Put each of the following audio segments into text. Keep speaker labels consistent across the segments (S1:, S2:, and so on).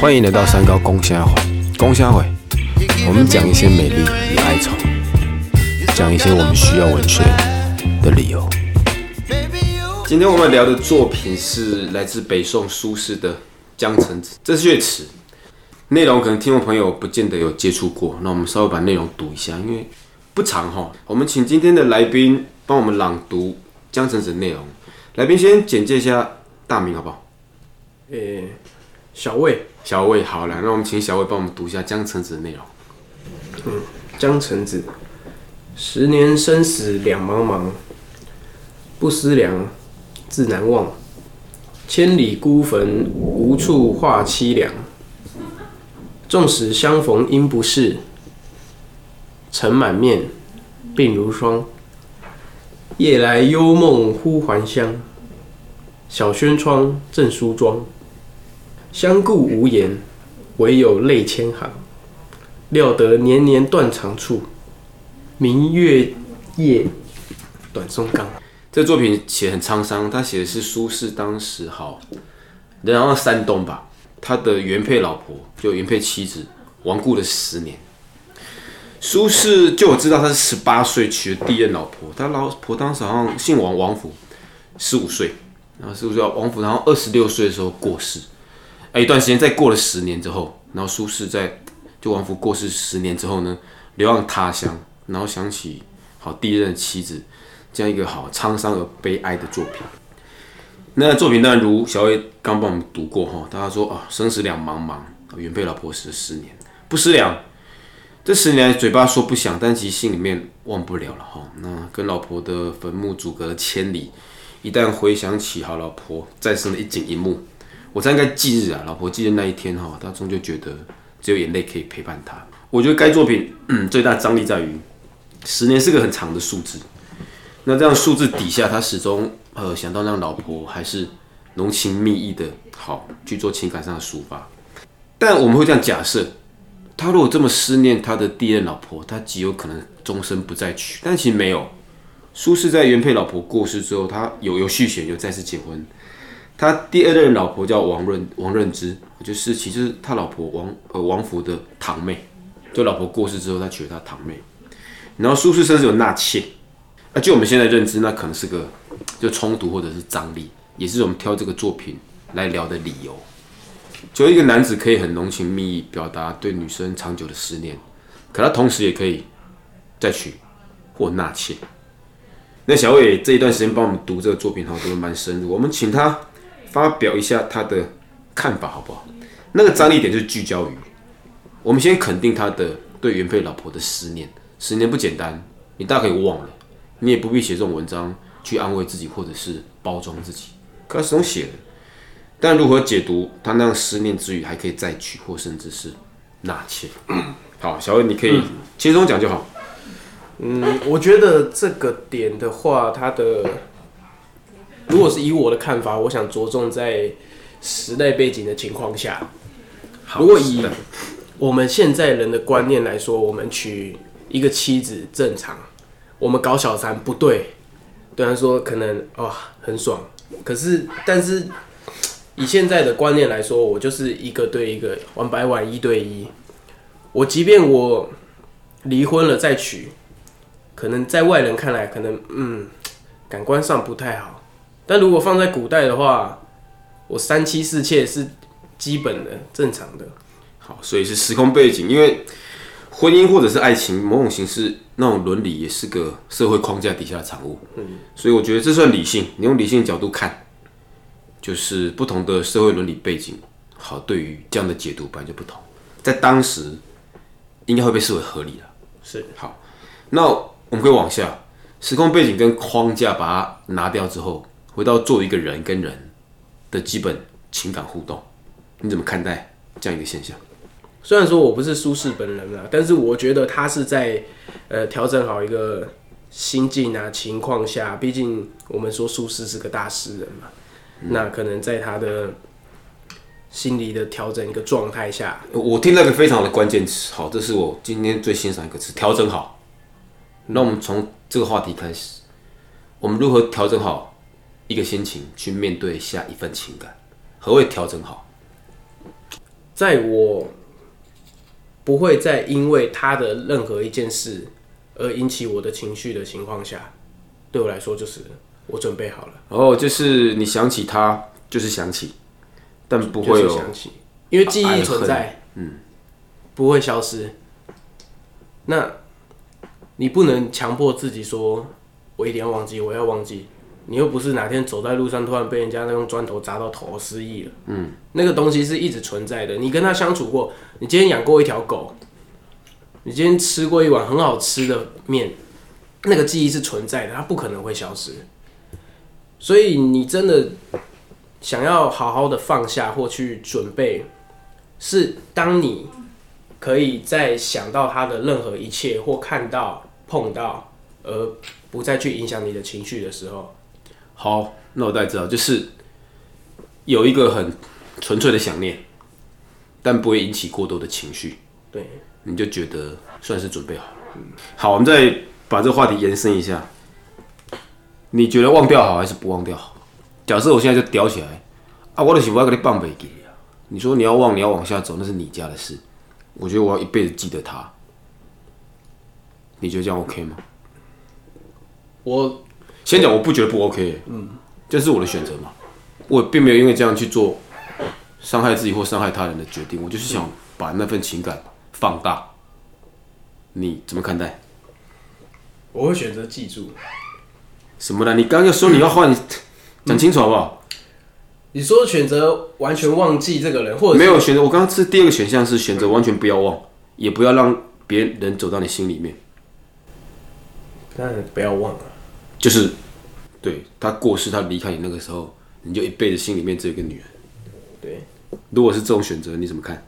S1: 欢迎来到三高公虾会，公虾会，我们讲一些美丽与哀愁，讲一些我们需要文学的理由。
S2: baby, you
S1: 今天我们聊的作品是来自北宋苏轼的《江城子》，这是乐词，内容可能听众朋友不见得有接触过，那我们稍微把内容读一下，因为不长哈。我们请今天的来宾帮我们朗读《江城子》的内容。来宾先简介一下大名好不好？
S3: 诶、小魏，
S1: 小魏，好了，那我们请小魏帮我们读一下《江城子》的内容。
S3: 嗯江城子，十年生死两茫茫，不思量，自难忘。千里孤坟，无处话凄凉。纵使相逢应不识，尘满面，鬓如霜。夜来幽梦忽还乡，小轩窗，正梳妆。相顾无言，唯有泪千行。料得年年断肠处，明月夜，短松冈。
S1: 这作品写很沧桑，他写的是苏轼当时好，然后山东吧，他的原配老婆就原配妻子亡故了十年。苏轼就我知道他是十八岁娶了第一任老婆，他老婆当时好像姓王，王府，十五岁，然后十五岁王府，然后二十六岁的时候过世，哎，一段时间再过了十年之后，然后苏轼在就王府过世十年之后呢，流浪他乡，然后想起好第一任妻子。这样一个好沧桑而悲哀的作品。那作品当然如小伟刚帮我们读过哈，大家说啊，生死两茫茫，原配老婆死了十年，不思量。这十年来嘴巴说不想，但其实心里面忘不了了哈。那跟老婆的坟墓阻隔千里，一旦回想起好老婆再生的一景一幕，我猜应该忌日啊，老婆忌日那一天哈，他终究觉得只有眼泪可以陪伴他。我觉得该作品、嗯、最大张力在于，十年是个很长的数字。那这样数字底下，他始终呃想到让老婆还是浓情蜜意的好去做情感上的抒发。但我们会这样假设，他如果这么思念他的第一任老婆，他极有可能终身不再娶。但其实没有，苏轼在原配老婆过世之后，他有有续弦，有再次结婚。他第二任老婆叫王润王润之，就是其实他老婆王呃王府的堂妹，就老婆过世之后，他娶了他堂妹。然后苏轼甚至有纳妾。那就我们现在认知，那可能是个就冲突或者是张力，也是我们挑这个作品来聊的理由。就一个男子可以很浓情蜜意表达对女生长久的思念，可他同时也可以再娶或纳妾。那小伟这一段时间帮我们读这个作品，哈，读的蛮深入。我们请他发表一下他的看法，好不好？那个张力点就是聚焦于，我们先肯定他的对原配老婆的思念，十年不简单，你大可以忘了。你也不必写这种文章去安慰自己，或者是包装自己。可他始终写的，但如何解读他那样思念之余，还可以再娶，或甚至是纳妾？好，小伟，你可以轻松讲就好。
S3: 嗯，我觉得这个点的话，它的如果是以我的看法，我想着重在时代背景的情况下。如果以我们现在人的观念来说，我们娶一个妻子正常，我们搞小三不对，对他说可能哇很爽，可是但是以现在的观念来说，我就是一个对一个玩白玩一对一，我即便我离婚了再娶。可能在外人看来，可能嗯，感官上不太好。但如果放在古代的话，我三妻四妾是基本的、正常的。
S1: 好，所以是时空背景，因为婚姻或者是爱情，某种形式那种伦理也是个社会框架底下的产物。嗯，所以我觉得这算理性。你用理性角度看，就是不同的社会伦理背景，好，对于这样的解读本来就不同，在当时应该会被视为合理的。
S3: 是
S1: 好，那我们可以往下，时空背景跟框架把它拿掉之后，回到做一个人跟人的基本情感互动，你怎么看待这样一个现象？
S3: 虽然说我不是苏轼本人啦，但是我觉得他是在呃调整好一个心境啊情况下，毕竟我们说苏轼是个大诗人嘛，那可能在他的心理的调整一个状态下，
S1: 我听到一个非常的关键词，好，这是我今天最欣赏一个词，调整好。那我们从这个话题开始，我们如何调整好一个心情去面对下一份情感？何谓调整好？
S3: 在我不会再因为他的任何一件事而引起我的情绪的情况下，对我来说就是我准备好了，
S1: 哦，就是你想起他，就是想起，但不会有
S3: 就是想起，因为记忆存在，嗯，不会消失。那你不能强迫自己说，我一定要忘记，我要忘记。你又不是哪天走在路上突然被人家用砖头砸到头失忆了，嗯，那个东西是一直存在的。你跟他相处过，你今天养过一条狗，你今天吃过一碗很好吃的面，那个记忆是存在的，它不可能会消失。所以你真的想要好好的放下或去准备，是当你可以在想到他的任何一切或看到、碰到，而不再去影响你的情绪的时候，
S1: 好，那我大概知道，就是有一个很纯粹的想念，但不会引起过多的情绪，
S3: 对，
S1: 你就觉得算是准备好了。好，我们再把这个话题延伸一下，你觉得忘掉好还是不忘掉好？假设我现在就屌起来，啊，我的媳妇要给你放北给啊，你说你要忘，你要往下走，那是你家的事。我觉得我要一辈子记得他，你觉得这样 OK 吗？
S3: 我
S1: 先讲，我不觉得不 OK，嗯，这是我的选择嘛，我并没有因为这样去做伤害自己或伤害他人的决定，我就是想把那份情感放大。你怎么看待？
S3: 我会选择记住。
S1: 什么呢？你刚刚又说你要换，讲清楚好不好？
S3: 你说选择完全忘记这个人，或者
S1: 没有选择，我刚刚是第二个选项是选择完全不要忘，也不要让别人走到你心里面，
S3: 当然不要忘了。
S1: 就是对他过世，他离开你那个时候，你就一辈子心里面只有一个女人。
S3: 对，
S1: 如果是这种选择，你怎么看？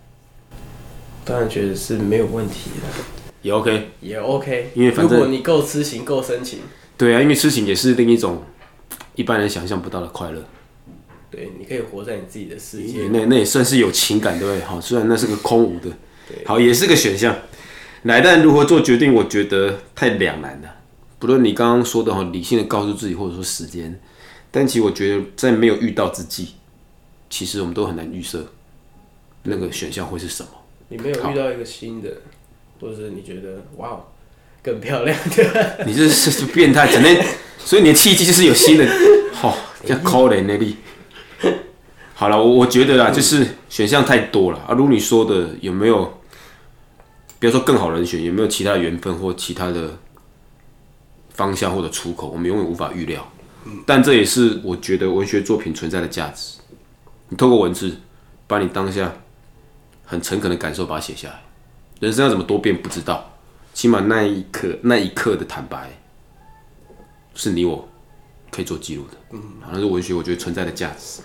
S3: 当然觉得是没有问题的，
S1: 也 OK。
S3: 也 OK。
S1: 因为反正
S3: 如果你够痴情、够深情，
S1: 对啊，因为痴情也是另一种一般人想象不到的快乐，
S3: 对，你可以活在你自己的世界。
S1: 那那也算是有情感，对不对？好，虽然那是个空无的，好，也是个选项。来，但如何做决定，我觉得太两难了。不论你刚刚说的哈，理性的告诉自己，或者说时间，但其实我觉得在没有遇到之际，其实我们都很难预设那个选项会是什么。
S3: 你没有遇到一个新的，或者是你觉得哇哦更漂亮的，
S1: 你这是是变态，整天，所以你的契机就是有新的，好、要抠人那力。好了，我我觉得啦，就是选项太多了啊。如你说的，有没有，比如说更好人选，有没有其他的缘分或其他的方向或者出口，我们永远无法预料。但这也是我觉得文学作品存在的价值。你透过文字，把你当下很诚恳的感受把它写下来。人生要怎么多变不知道，起码那一刻那一刻的坦白，是你我可以做记录的。嗯，好，那是文学我觉得存在的价值。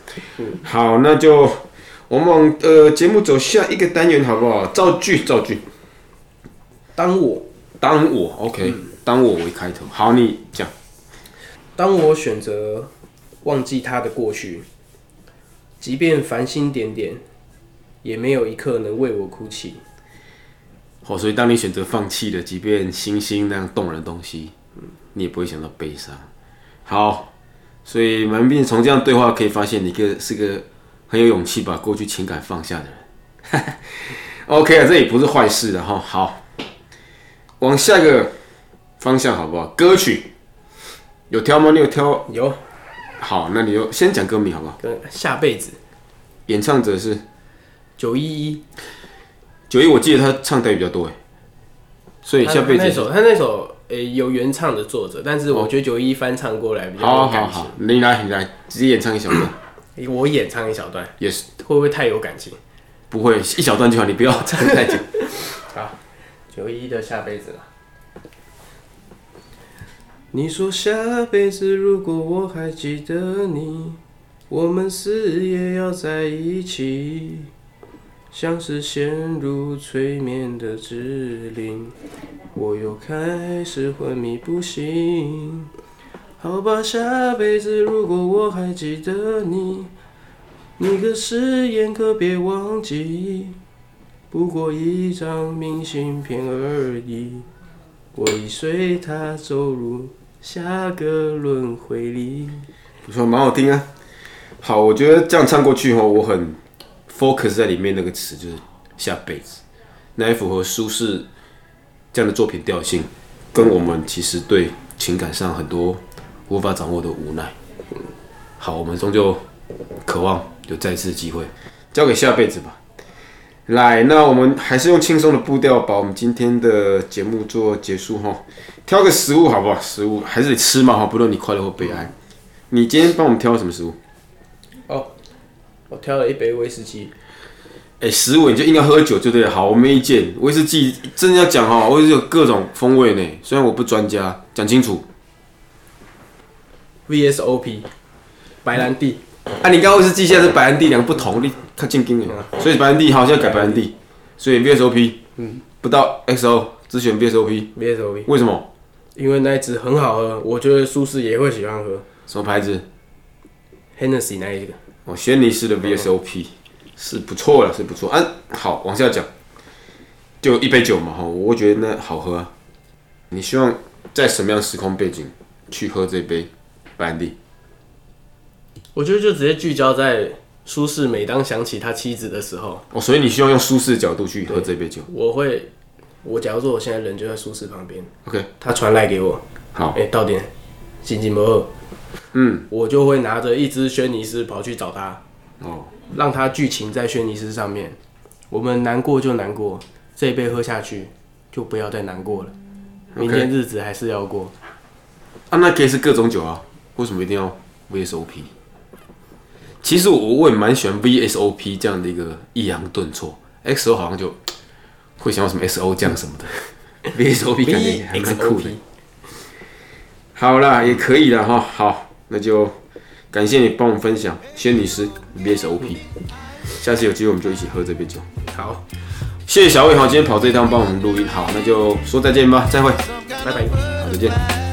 S1: 好，那就我们往呃节目走下一个单元好不好？造句，造句。
S3: 当我
S1: 当我 OK，、当我为开头。好，你讲。
S3: 当我选择忘记他的过去，即便繁星点点，也没有一刻能为我哭泣。
S1: 好，所以当你选择放弃了，即便星星那样动人的东西，你也不会想到悲伤。好，所以蛮并从这样对话可以发现，你个是个很有勇气把过去情感放下的人。OK 啊，这也不是坏事的哈。好，往下一个方向好不好？歌曲有挑吗？你有挑？
S3: 有
S1: 好，那你就先讲歌名好不好？
S3: 跟下辈子
S1: 演唱者是
S3: 九一一，
S1: 九一，我记得他唱台语比较多哎，所以下辈子
S3: 他那首他那首诶、有原唱的作者，但是我觉得九一一翻唱过来比较
S1: 好好
S3: 有感情。
S1: 好，你来你来，直接演唱一小段，
S3: 我演唱一小段，
S1: 也是
S3: 会不会太有感情？
S1: 不会一小段就好，你不要唱太久。
S3: 好，九一一的下辈子了。你说下辈子如果我还记得你，我们死也要在一起，像是陷入催眠的指令，我又开始昏迷不醒。好吧，下辈子如果我还记得你，你个誓言可别忘记。不过一张明信片而已，我已随它走入下个轮回里。
S1: 不错，蛮好听啊。好，我觉得这样唱过去后，我很 focus 在里面那个词就是下辈子，那也符合舒适这样的作品调性，跟我们其实对情感上很多无法掌握的无奈。好，我们终究渴望有再次机会，交给下辈子吧。来，那我们还是用轻松的步调把我们今天的节目做结束哈。挑个食物好不好？食物还是得吃嘛哈，不论你快乐或悲哀。你今天帮我们挑什么食物？
S3: 哦，我挑了一杯威士忌，
S1: 哎、食物你就应该喝酒就对了。好，我没意见。威士忌真的要讲哈，威士忌有各种风味呢。虽然我不专家，讲清楚。
S3: VSOP 白兰地，
S1: 啊，你刚刚威士忌现在是白兰地两个不同，你看进经了。所以白兰地好，现在改白兰地，所以 VSOP，嗯，不到 XO，只选
S3: VSOP，VSOP，
S1: 为什么？
S3: 因为那一支很好喝，我觉得舒适也会喜欢喝
S1: 什么牌子
S3: ？Hennessy 那一个。
S1: 哦，轩尼诗的 VSOP 是不错了，是不错。啊，好，往下讲，就一杯酒嘛，哈，我觉得那好喝啊。你希望在什么样时空背景去喝这杯白兰地？
S3: 我觉得就直接聚焦在舒适，每当想起他妻子的时候，
S1: 哦，所以你需要用舒适的角度去喝这杯酒。
S3: 我会，我假如说我现在人就在舒适旁边
S1: ，OK，
S3: 他传来给我，
S1: 好
S3: 哎、，到点，心情不好，
S1: 嗯，
S3: 我就会拿着一支轩尼诗跑去找他，
S1: 哦，
S3: 让他剧情在轩尼诗上面。我们难过就难过，这一杯喝下去就不要再难过了。明天日子还是要过。
S1: 啊，那可以是各种酒啊，为什么一定要 VSOP？其实我我也蛮喜欢 VSOP 这样的一个抑扬顿挫，XO 好像就 会想到什么 SO 酱什么的，VSOP 感觉还蛮酷的。好啦，也可以了哈。好，那就感谢你帮我们分享仙女师 VSOP。下次有机会我们就一起喝这杯酒。
S3: 好，
S1: 谢谢小魏哈，今天跑这一趟帮我们录音。好，那就说再见吧，再会，
S3: 拜拜。
S1: 好，再见。